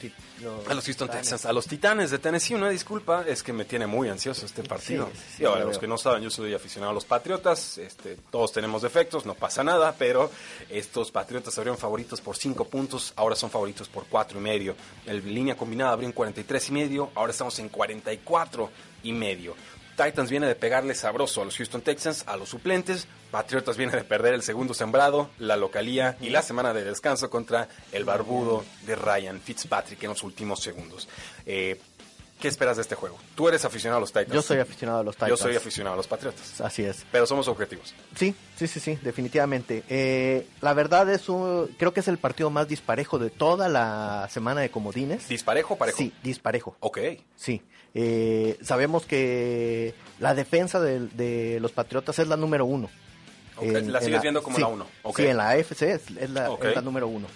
a los Houston Titanes. Texans, a los Titanes de Tennessee, una disculpa, es que me tiene muy ansioso este partido. Sí, sí, Digo, lo a los que no saben, yo soy aficionado a los Patriotas, este, todos tenemos defectos, no pasa nada, pero estos Patriotas abrieron favoritos por 5 puntos, ahora son favoritos por cuatro y medio. En línea combinada abrió en 43 y medio, ahora estamos en 44 y medio. Titans viene de pegarle sabroso a los Houston Texans, a los suplentes. Patriotas viene de perder el segundo sembrado, la localía y la semana de descanso contra el barbudo de Ryan Fitzpatrick en los últimos segundos. Eh, ¿Qué esperas de este juego? Tú eres aficionado a los Titans. Yo soy aficionado a los Titans. Yo soy aficionado a los Patriotas. Así es. Pero somos objetivos. Sí, sí, sí, sí, definitivamente. Eh, la verdad es un, creo que es el partido más disparejo de toda la semana de comodines. ¿Disparejo o parejo? Sí, disparejo. Ok. Sí. Eh, sabemos que la defensa de, de los Patriotas es la número uno. Ok, la sigues viendo como sí, la uno. Ok. Sí, en la AFC es, es la, es la número uno.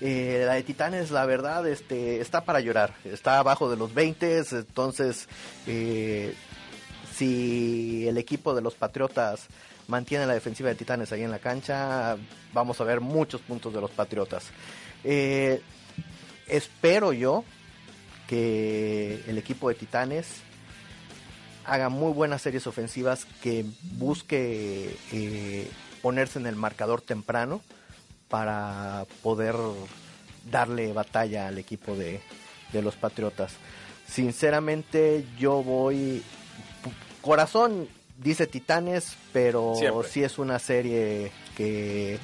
Eh, la de Titanes, la verdad, este, está para llorar. Está abajo de los 20, entonces, eh, si el equipo de los Patriotas mantiene la defensiva de Titanes ahí en la cancha, vamos a ver muchos puntos de los Patriotas. Eh, espero yo que el equipo de Titanes haga muy buenas series ofensivas, que busque eh, ponerse en el marcador temprano para poder darle batalla al equipo de, de los Patriotas. Sinceramente, yo voy. Corazón dice Titanes, pero Siempre. sí es una serie que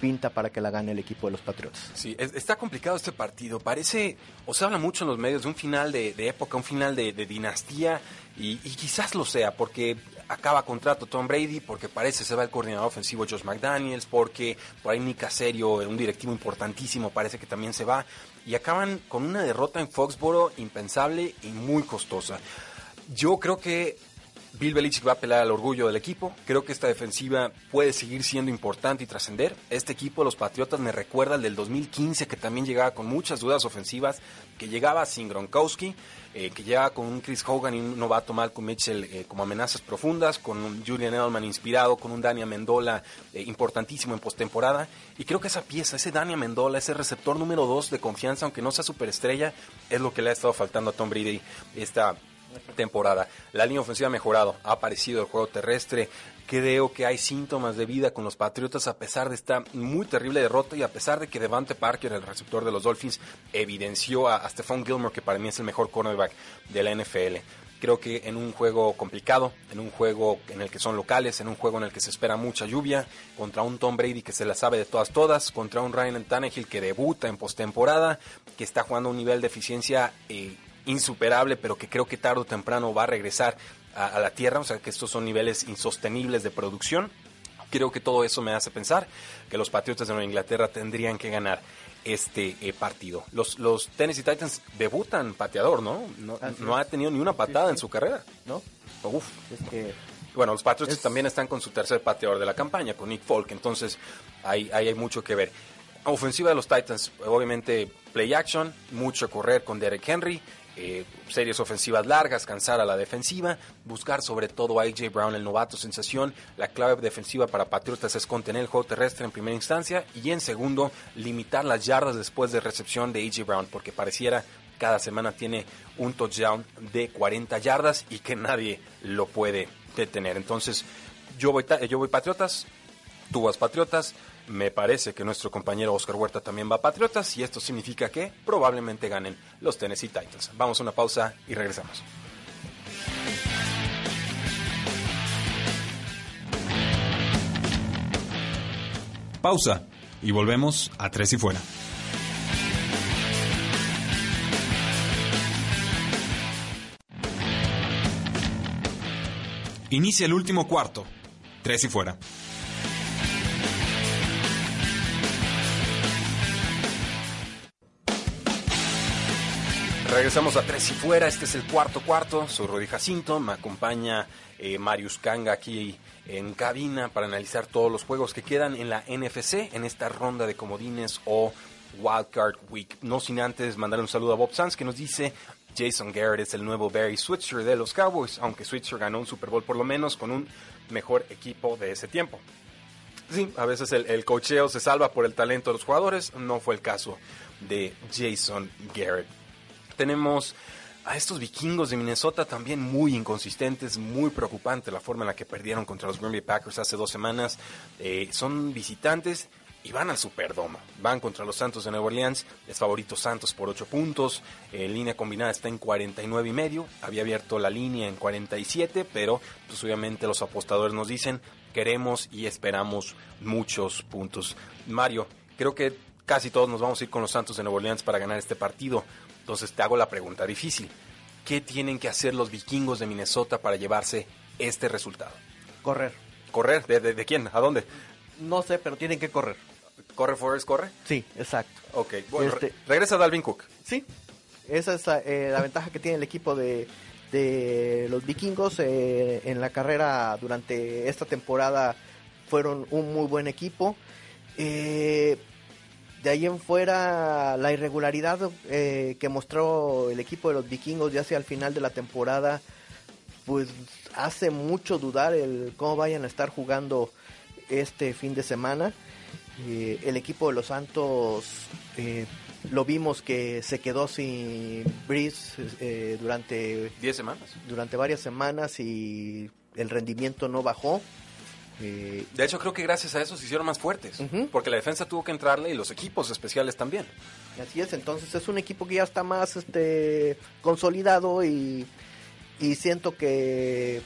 pinta para que la gane el equipo de los Patriotas. Sí, es- está complicado este partido. Parece, o se habla mucho en los medios de un final de, de época, un final de, de dinastía, y, y quizás lo sea, porque acaba contrato Tom Brady, porque parece se va el coordinador ofensivo Josh McDaniels, porque por ahí Nick Caserio, un directivo importantísimo, parece que también se va, y acaban con una derrota en Foxboro impensable y muy costosa. Yo creo que Bill Belichick va a apelar al orgullo del equipo. Creo que esta defensiva puede seguir siendo importante y trascender. Este equipo, los Patriotas, me recuerda al del 2015, que también llegaba con muchas dudas ofensivas, que llegaba sin Gronkowski, eh, que llegaba con un Chris Hogan y un novato Malcolm Mitchell eh, como amenazas profundas, con un Julian Edelman inspirado, con un Dani Amendola eh, importantísimo en postemporada. Y creo que esa pieza, ese Dani Amendola, ese receptor número 2 de confianza, aunque no sea superestrella, es lo que le ha estado faltando a Tom Brady esta temporada. La línea ofensiva ha mejorado, ha aparecido el juego terrestre. Creo que hay síntomas de vida con los Patriotas a pesar de esta muy terrible derrota y a pesar de que Devante Parker, el receptor de los Dolphins, evidenció a, Stephon Gilmore, que para mí es el mejor cornerback de la NFL. Creo que en un juego complicado, en un juego en el que son locales, en un juego en el que se espera mucha lluvia, contra un Tom Brady que se la sabe de todas todas, contra un Ryan Tannehill que debuta en postemporada, que está jugando a un nivel de eficiencia eh, insuperable, pero que creo que tarde o temprano va a regresar a, a la tierra, o sea que estos son niveles insostenibles de producción. Creo que todo eso me hace pensar que los Patriotas de Nueva Inglaterra tendrían que ganar este eh, partido. Los, los Tennessee Titans debutan pateador, ¿no? No, ha tenido ni una patada sí. en su carrera. ¿No? Uf. Es que Bueno, los Patriots Es- también están con su tercer pateador de la campaña, con Nick Folk, entonces ahí, ahí hay mucho que ver. Ofensiva de los Titans, obviamente play action, mucho correr con Derek Henry, eh, series ofensivas largas, cansar a la defensiva, buscar sobre todo a AJ Brown, el novato sensación. La clave defensiva para Patriotas es contener el juego terrestre en primera instancia y en segundo, limitar las yardas después de recepción de AJ Brown, porque pareciera cada semana tiene un touchdown de 40 yardas y que nadie lo puede detener. Entonces, yo voy, yo voy Patriotas, tú vas Patriotas, me parece que nuestro compañero Oscar Huerta también va Patriotas y esto significa que probablemente ganen los Tennessee Titans. Vamos a una pausa y regresamos. Pausa y volvemos a Tres y Fuera. Inicia el último cuarto. Tres y Fuera. Regresamos a Tres y Fuera, este es el cuarto cuarto, soy Rudy Jacinto, me acompaña eh, Marius Kanga aquí en cabina para analizar todos los juegos que quedan en la NFC, en esta ronda de comodines o Wildcard Week. No sin antes mandar un saludo a Bob Sanz que nos dice Jason Garrett es el nuevo Barry Switzer de los Cowboys, aunque Switzer ganó un Super Bowl por lo menos con un mejor equipo de ese tiempo. Sí, a veces el, el cocheo se salva por el talento de los jugadores, no fue el caso de Jason Garrett. Tenemos a estos vikingos de Minnesota también muy inconsistentes, muy preocupante la forma en la que perdieron contra los Green Bay Packers hace dos semanas. Eh, son visitantes y van al Superdome. Van contra los Santos de Nueva Orleans. Es favorito Santos por 8 puntos. En línea combinada está en 49 y medio. Había abierto la línea en 47, pero pues obviamente los apostadores nos dicen queremos y esperamos muchos puntos. Mario, creo que casi todos nos vamos a ir con los Santos de Nueva Orleans para ganar este partido. Entonces te hago la pregunta difícil. ¿Qué tienen que hacer los vikingos de Minnesota para llevarse este resultado? correr. ¿Correr? ¿De, de- de quién? ¿A dónde? No sé, pero tienen que correr. ¿Corre Forrest, corre? Sí, exacto. Ok, bueno, Este- re- regresa Dalvin Cook. Sí, esa es la, eh, la ventaja que tiene el equipo de, de los vikingos eh, en la carrera durante esta temporada. Fueron un muy buen equipo. Eh, de ahí en fuera, la irregularidad eh, que mostró el equipo de los vikingos ya hacia el final de la temporada, pues hace mucho dudar el cómo vayan a estar jugando este fin de semana. Eh, el equipo de los Santos eh, lo vimos que se quedó sin Breeze eh, durante, 10 semanas. durante varias semanas y el rendimiento no bajó. Eh, De hecho, creo que gracias a eso se hicieron más fuertes. Porque la defensa tuvo que entrarle y los equipos especiales también. Así es, entonces es un equipo que ya está más este consolidado y, y siento que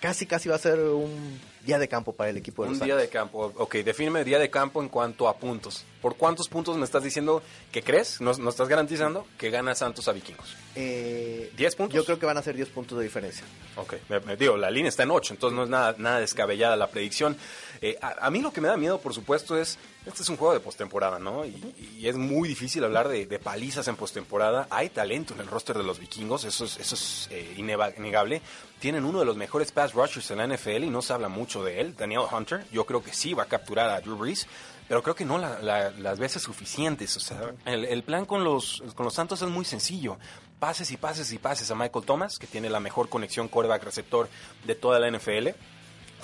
casi casi va a ser un día de campo para el equipo de Un los día de campo. Ok, defíneme día de campo en cuanto a puntos. ¿Por cuántos puntos me estás diciendo que crees? ¿No, no estás garantizando que gana Santos a Vikingos? Eh, ¿10 puntos? Yo creo que van a ser 10 puntos de diferencia. Ok, me, me digo, la línea está en 8, entonces no es nada, nada descabellada la predicción. Eh, a, a mí lo que me da miedo, por supuesto, es, este es un juego de postemporada, ¿no? Y, y es muy difícil hablar de, de palizas en postemporada. Hay talento en el roster de los vikingos, eso es, eso es eh, innegable. Tienen uno de los mejores pass rushers en la NFL y no se habla mucho de él, Daniel Hunter. Yo creo que sí va a capturar a Drew Brees. Pero creo que no la- la- las veces suficientes. O sea, el, el plan con los, con los Santos es muy sencillo. Pases y pases y pases a Michael Thomas, que tiene la mejor conexión coreback receptor de toda la NFL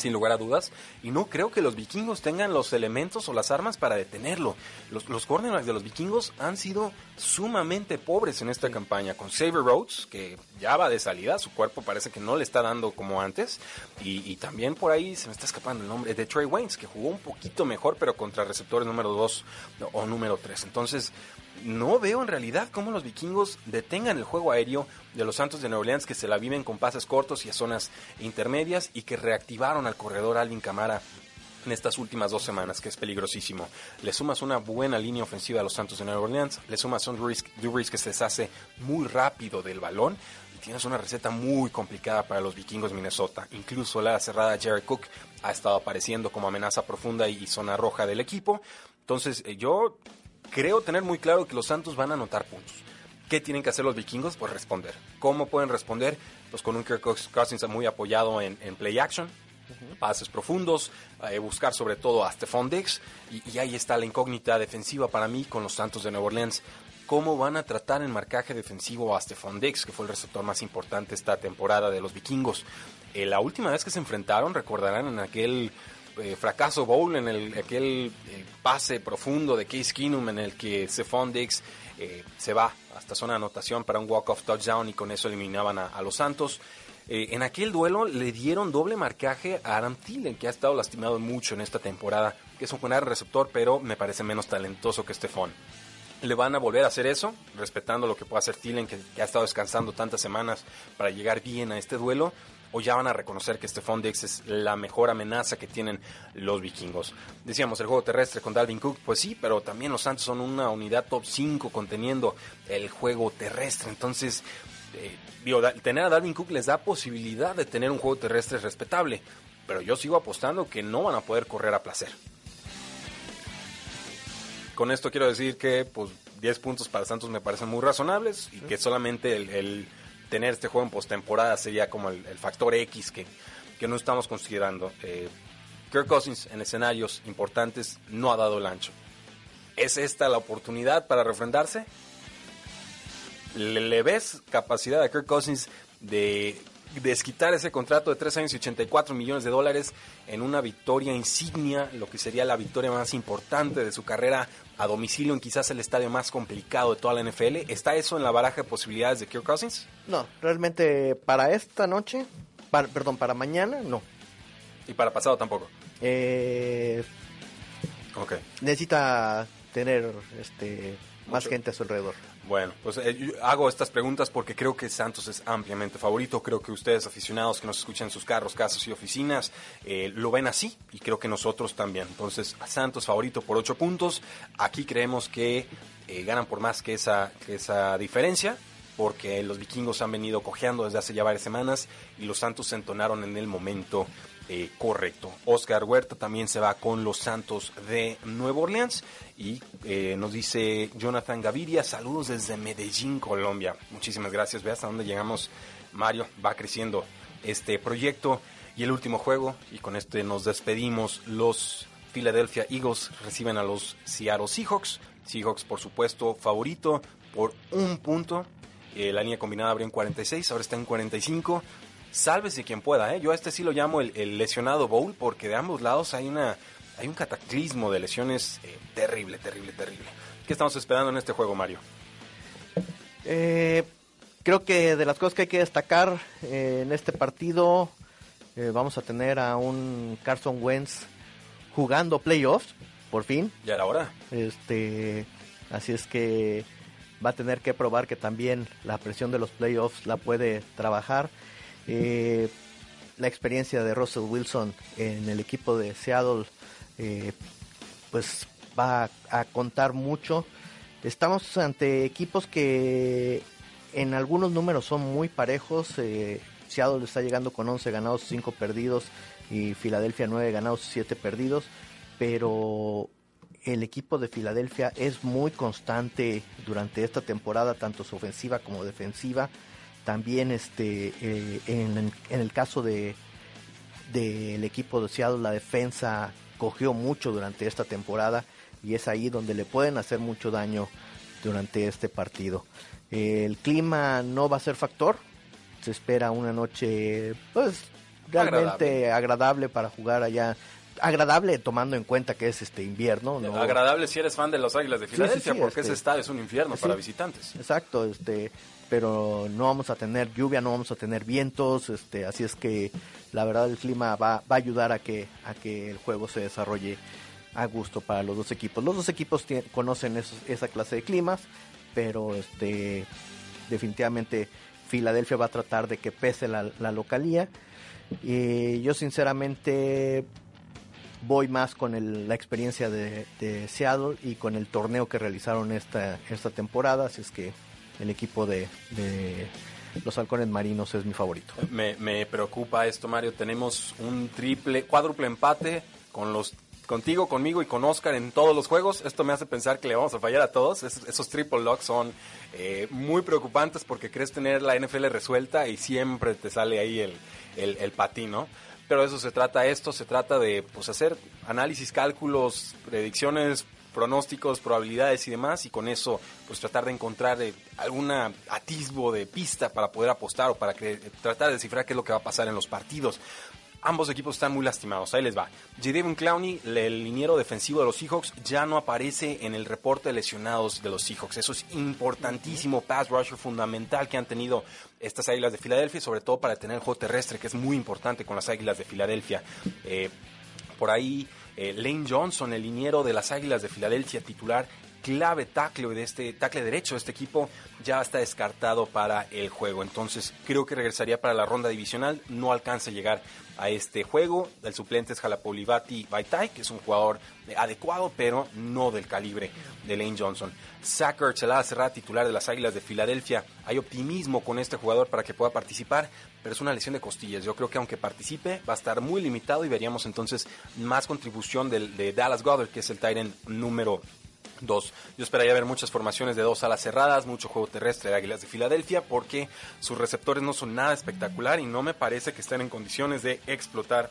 sin lugar a dudas. Y no creo que los vikingos tengan los elementos o las armas para detenerlo. Los, los cornerbacks de los vikingos han sido sumamente pobres en esta campaña. Con Xavier Rhodes, que ya va de salida, su cuerpo parece que no le está dando como antes. Y, y también por ahí se me está escapando el nombre de Trey Waynes, que jugó un poquito mejor, pero contra receptores número 2 o número 3. Entonces, no veo en realidad cómo los vikingos detengan el juego aéreo de los Santos de Nueva Orleans que se la viven con pases cortos y a zonas intermedias y que reactivaron al corredor Alvin Camara en estas últimas dos semanas, que es peligrosísimo. Le sumas una buena línea ofensiva a los Santos de Nueva Orleans, le sumas un Brees que se deshace muy rápido del balón y tienes una receta muy complicada para los vikingos de Minnesota. Incluso la cerrada Jared Cook ha estado apareciendo como amenaza profunda y zona roja del equipo. Entonces, eh, yo creo tener muy claro que los Santos van a anotar puntos. ¿Qué tienen que hacer los vikingos? Pues responder. ¿Cómo pueden responder? Pues con un Kirk Cousins muy apoyado en, en play action, pases profundos, eh, buscar sobre todo a Stephon Diggs, y, y ahí está la incógnita defensiva para mí con los Santos de Nueva Orleans. ¿Cómo van a tratar en marcaje defensivo a Stephon Diggs, que fue el receptor más importante esta temporada de los vikingos? Eh, la última vez que se enfrentaron, recordarán en aquel eh, fracaso bowl, en el, aquel pase profundo de Case Keenum en el que Stephon Diggs eh, se va hasta zona de anotación para un walk-off touchdown y con eso eliminaban a, los Santos. Eh, en aquel duelo le dieron doble marcaje a Adam Thielen, que ha estado lastimado mucho en esta temporada, que es un buen receptor, pero me parece menos talentoso que Stephon. Le van a volver a hacer eso, respetando lo que pueda hacer Thielen, que ha estado descansando tantas semanas para llegar bien a este duelo o ya van a reconocer que Stephon Diggs es la mejor amenaza que tienen los vikingos. Decíamos, el juego terrestre con Dalvin Cook, pues sí, pero también los Santos son una unidad top 5 conteniendo el juego terrestre. Entonces, eh, digo, tener a Dalvin Cook les da posibilidad de tener un juego terrestre respetable, pero yo sigo apostando que no van a poder correr a placer. Con esto quiero decir que pues 10 puntos para Santos me parecen muy razonables y que solamente el tener este juego en postemporada sería como el, factor X que, que no estamos considerando. Eh, Kirk Cousins en escenarios importantes no ha dado el ancho. ¿Es esta la oportunidad para refrendarse? ¿Le, le ves capacidad a Kirk Cousins de desquitar ese contrato de 3 años y 84 millones de dólares en una victoria insignia, lo que sería la victoria más importante de su carrera a domicilio en quizás el estadio más complicado de toda la NFL? ¿Está eso en la baraja de posibilidades de Kirk Cousins? No, realmente para esta noche, para- perdón, para mañana, no. Y para pasado tampoco. Eh, Ok. necesita tener este más Mucho. gente a su alrededor. Bueno, pues eh, yo hago estas preguntas porque creo que Santos es ampliamente favorito. Creo que ustedes, aficionados que nos escuchan en sus carros, casas y oficinas, eh, lo ven así y creo que nosotros también. Entonces, Santos favorito por 8 puntos. Aquí creemos que eh, ganan por más que esa, que esa diferencia porque los vikingos han venido cojeando desde hace ya varias semanas y los Santos se entonaron en el momento eh, correcto. Oscar Huerta también se va con los Santos de Nueva Orleans y eh, nos dice Jonathan Gaviria, saludos desde Medellín, Colombia. Muchísimas gracias, ve hasta dónde llegamos. Mario, va creciendo este proyecto y el último juego y con este nos despedimos. Los Philadelphia Eagles reciben a los Seattle Seahawks. Seahawks, por supuesto, favorito por un punto. Eh, la línea combinada abrió en 46, ahora está en 45. Sálvese quien pueda, ¿eh? Yo a este sí lo llamo el, el lesionado bowl porque de ambos lados hay una hay un cataclismo de lesiones eh, terrible, terrible, terrible. ¿Qué estamos esperando en este juego, Mario? Eh, creo que de las cosas que hay que destacar eh, en este partido, Eh, vamos a tener a un Carson Wentz jugando playoffs, por fin. Ya era hora. Este, así es que va a tener que probar que también la presión de los playoffs la puede trabajar. Eh, la experiencia de Russell Wilson en el equipo de Seattle, eh, pues va a, contar mucho. Estamos ante equipos que en algunos números son muy parejos. Eh, Seattle está llegando con 11 ganados, 5 perdidos y Filadelfia 9 ganados, 7 perdidos. Pero el equipo de Filadelfia es muy constante durante esta temporada, tanto su ofensiva como defensiva. También este, eh, en, el caso de del equipo de Seattle, la defensa cogió mucho durante esta temporada y es ahí donde le pueden hacer mucho daño durante este partido. El clima no va a ser factor, se espera una noche pues realmente agradable para jugar allá agradable tomando en cuenta que es este invierno. ¿no? Agradable si eres fan de los Águilas de Filadelfia, porque ese estadio es un infierno para visitantes. Exacto, este, pero no vamos a tener lluvia, no vamos a tener vientos, este, así es que la verdad el clima va, va a ayudar a que, a que el juego se desarrolle a gusto para los dos equipos. Los dos equipos conocen esa clase de climas, pero este, definitivamente Filadelfia va a tratar de que pese la, localía. Y yo sinceramente voy más con la experiencia de, Seattle y con el torneo que realizaron esta, esta temporada, así es que el equipo de, los halcones marinos es mi favorito. Me, me, preocupa esto, Mario. Tenemos un triple, cuádruple empate con los contigo, conmigo y con Oscar en todos los juegos. Esto me hace pensar que le vamos a fallar a todos. esos triple locks son eh, muy preocupantes porque crees tener la NFL resuelta y siempre te sale ahí el, el, el patín, pero eso se trata esto, se trata de pues hacer análisis, cálculos, predicciones, pronósticos, probabilidades y demás, y con eso pues tratar de encontrar eh, alguna atisbo de pista para poder apostar o para tratar de descifrar qué es lo que va a pasar en los partidos. Ambos equipos están muy lastimados. Ahí les va. J. Clowney, el liniero defensivo de los Seahawks, ya no aparece en el reporte de lesionados de los Seahawks. Eso es importantísimo. Pass rusher fundamental que han tenido estas Águilas de Filadelfia, sobre todo para tener el juego terrestre, que es muy importante con las Águilas de Filadelfia. Eh, por ahí, eh, Lane Johnson, el liniero de las Águilas de Filadelfia, titular, clave tackle de este tackle derecho de este equipo ya está descartado para el juego. Entonces creo que regresaría para la ronda divisional. No alcanza a llegar a este juego. El suplente es Jalapolivati Baitai, que es un jugador adecuado, pero no del calibre de Lane Johnson. Sacker la será titular de las Águilas de Filadelfia. Hay optimismo con este jugador para que pueda participar, pero es una lesión de costillas. Yo creo que aunque participe, va a estar muy limitado y veríamos entonces más contribución del, de Dallas Goddard, que es el Tyrant número Dos, yo esperaría ver muchas formaciones de dos alas cerradas, mucho juego terrestre de Águilas de Filadelfia, porque sus receptores no son nada espectacular y no me parece que estén en condiciones de explotar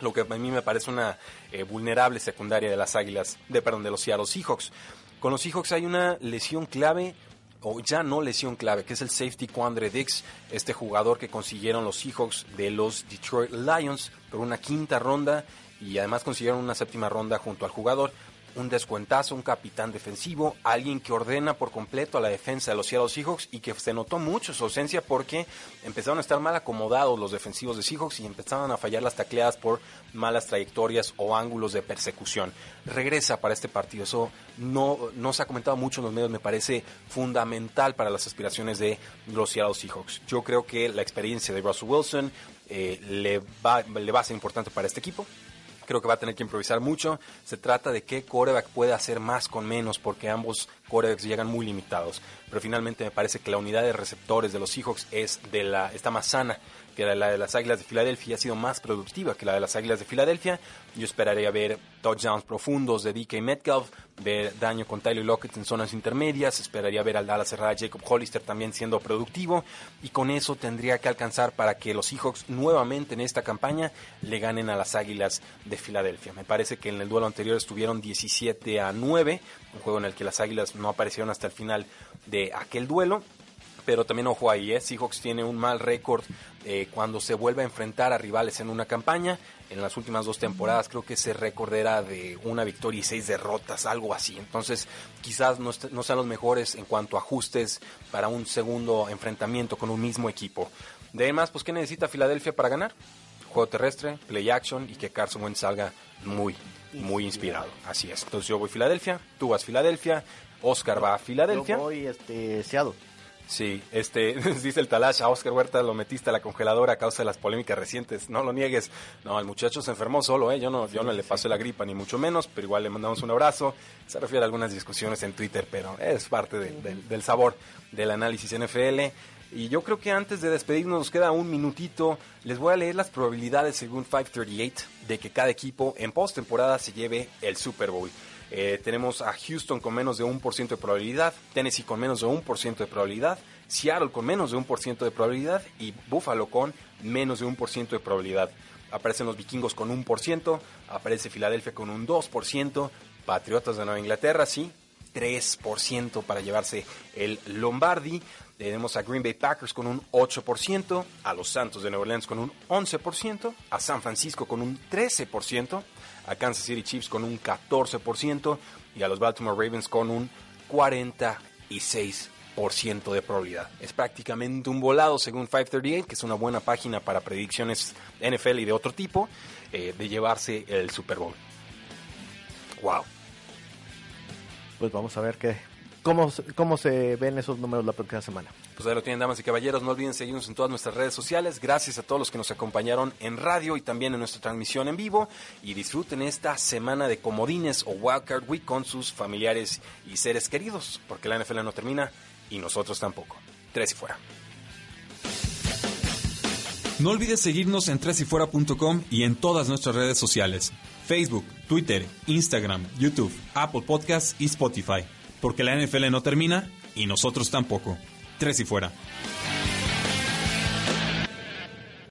lo que a mí me parece una eh, vulnerable secundaria de las Águilas, de perdón, de los Seattle Seahawks. Con los Seahawks hay una lesión clave o ya no lesión clave, que es el safety Quandre Dix, este jugador que consiguieron los Seahawks de los Detroit Lions por una quinta ronda y además consiguieron una séptima ronda junto al jugador un descuentazo, un capitán defensivo, alguien que ordena por completo a la defensa de los Seattle Seahawks y que se notó mucho su ausencia porque empezaron a estar mal acomodados los defensivos de Seahawks y empezaron a fallar las tacleadas por malas trayectorias o ángulos de persecución. Regresa para este partido, eso no, no se ha comentado mucho en los medios, me parece fundamental para las aspiraciones de los Seattle Seahawks. Yo creo que la experiencia de Russell Wilson eh, le, va, le va a ser importante para este equipo Creo que va a tener que improvisar mucho. Se trata de qué coreback puede hacer más con menos, porque ambos corebacks llegan muy limitados. Pero finalmente me parece que la unidad de receptores de los Seahawks es de la, está más sana que la de las Águilas de Filadelfia ha sido más productiva que la de las Águilas de Filadelfia. Yo esperaría ver touchdowns profundos de DK Metcalf, ver daño con Tyler Lockett en zonas intermedias, esperaría ver al ala cerrada Jacob Hollister también siendo productivo y con eso tendría que alcanzar para que los Seahawks nuevamente en esta campaña le ganen a las Águilas de Filadelfia. Me parece que en el duelo anterior estuvieron 17 a 9, un juego en el que las Águilas no aparecieron hasta el final de aquel duelo pero también ojo ahí, ¿eh? Seahawks tiene un mal récord eh, cuando se vuelve a enfrentar a rivales en una campaña. En las últimas dos temporadas creo que ese récord era de una victoria y seis derrotas, algo así. Entonces quizás no, no sean los mejores en cuanto a ajustes para un segundo enfrentamiento con un mismo equipo. De más, pues ¿qué necesita Filadelfia para ganar? juego terrestre, play action y que Carson Wentz salga muy, muy inspirado. Así es. Entonces yo voy a Filadelfia, tú vas a Filadelfia, Oscar va a Filadelfia. Yo voy este. Sí, este, dice el Talash, a Oscar Huerta lo metiste a la congeladora a causa de las polémicas recientes. No lo niegues. No, el muchacho se enfermó solo, ¿eh? Yo no, yo no le pasé la gripa, ni mucho menos, pero igual le mandamos un abrazo. Se refiere a algunas discusiones en Twitter, pero es parte de- del- del sabor del análisis NFL. Y yo creo que antes de despedirnos nos queda un minutito. Les voy a leer las probabilidades según 538 de que cada equipo en postemporada se lleve el Super Bowl. Eh, tenemos a Houston con menos de un por ciento de probabilidad, Tennessee con menos de un por ciento de probabilidad, Seattle con menos de un por ciento de probabilidad y Buffalo con menos de un por ciento de probabilidad. Aparecen los vikingos con un por ciento, aparece Filadelfia con un 2%, Patriotas de Nueva Inglaterra, sí, 3% para llevarse el Lombardi. Tenemos a Green Bay Packers con un 8%, a los Santos de Nueva Orleans con un 11%, a San Francisco con un 13%, a Kansas City Chiefs con un 14% y a los Baltimore Ravens con un 46% de probabilidad. Es prácticamente un volado según 538, que es una buena página para predicciones NFL y de otro tipo, eh, de llevarse el Super Bowl. Wow. Pues vamos a ver qué, cómo, se- cómo se ven esos números la próxima semana. Pues ahí lo tienen, damas y caballeros. No olviden seguirnos en todas nuestras redes sociales. Gracias a todos los que nos acompañaron en radio y también en nuestra transmisión en vivo. Y disfruten esta semana de comodines o Wildcard Week con sus familiares y seres queridos, porque la NFL no termina y nosotros tampoco. Tres y fuera. No olvides seguirnos en tresyfuera.com y en todas nuestras redes sociales. Facebook, Twitter, Instagram, YouTube, Apple Podcasts y Spotify. Porque la NFL no termina y nosotros tampoco. Tres y fuera.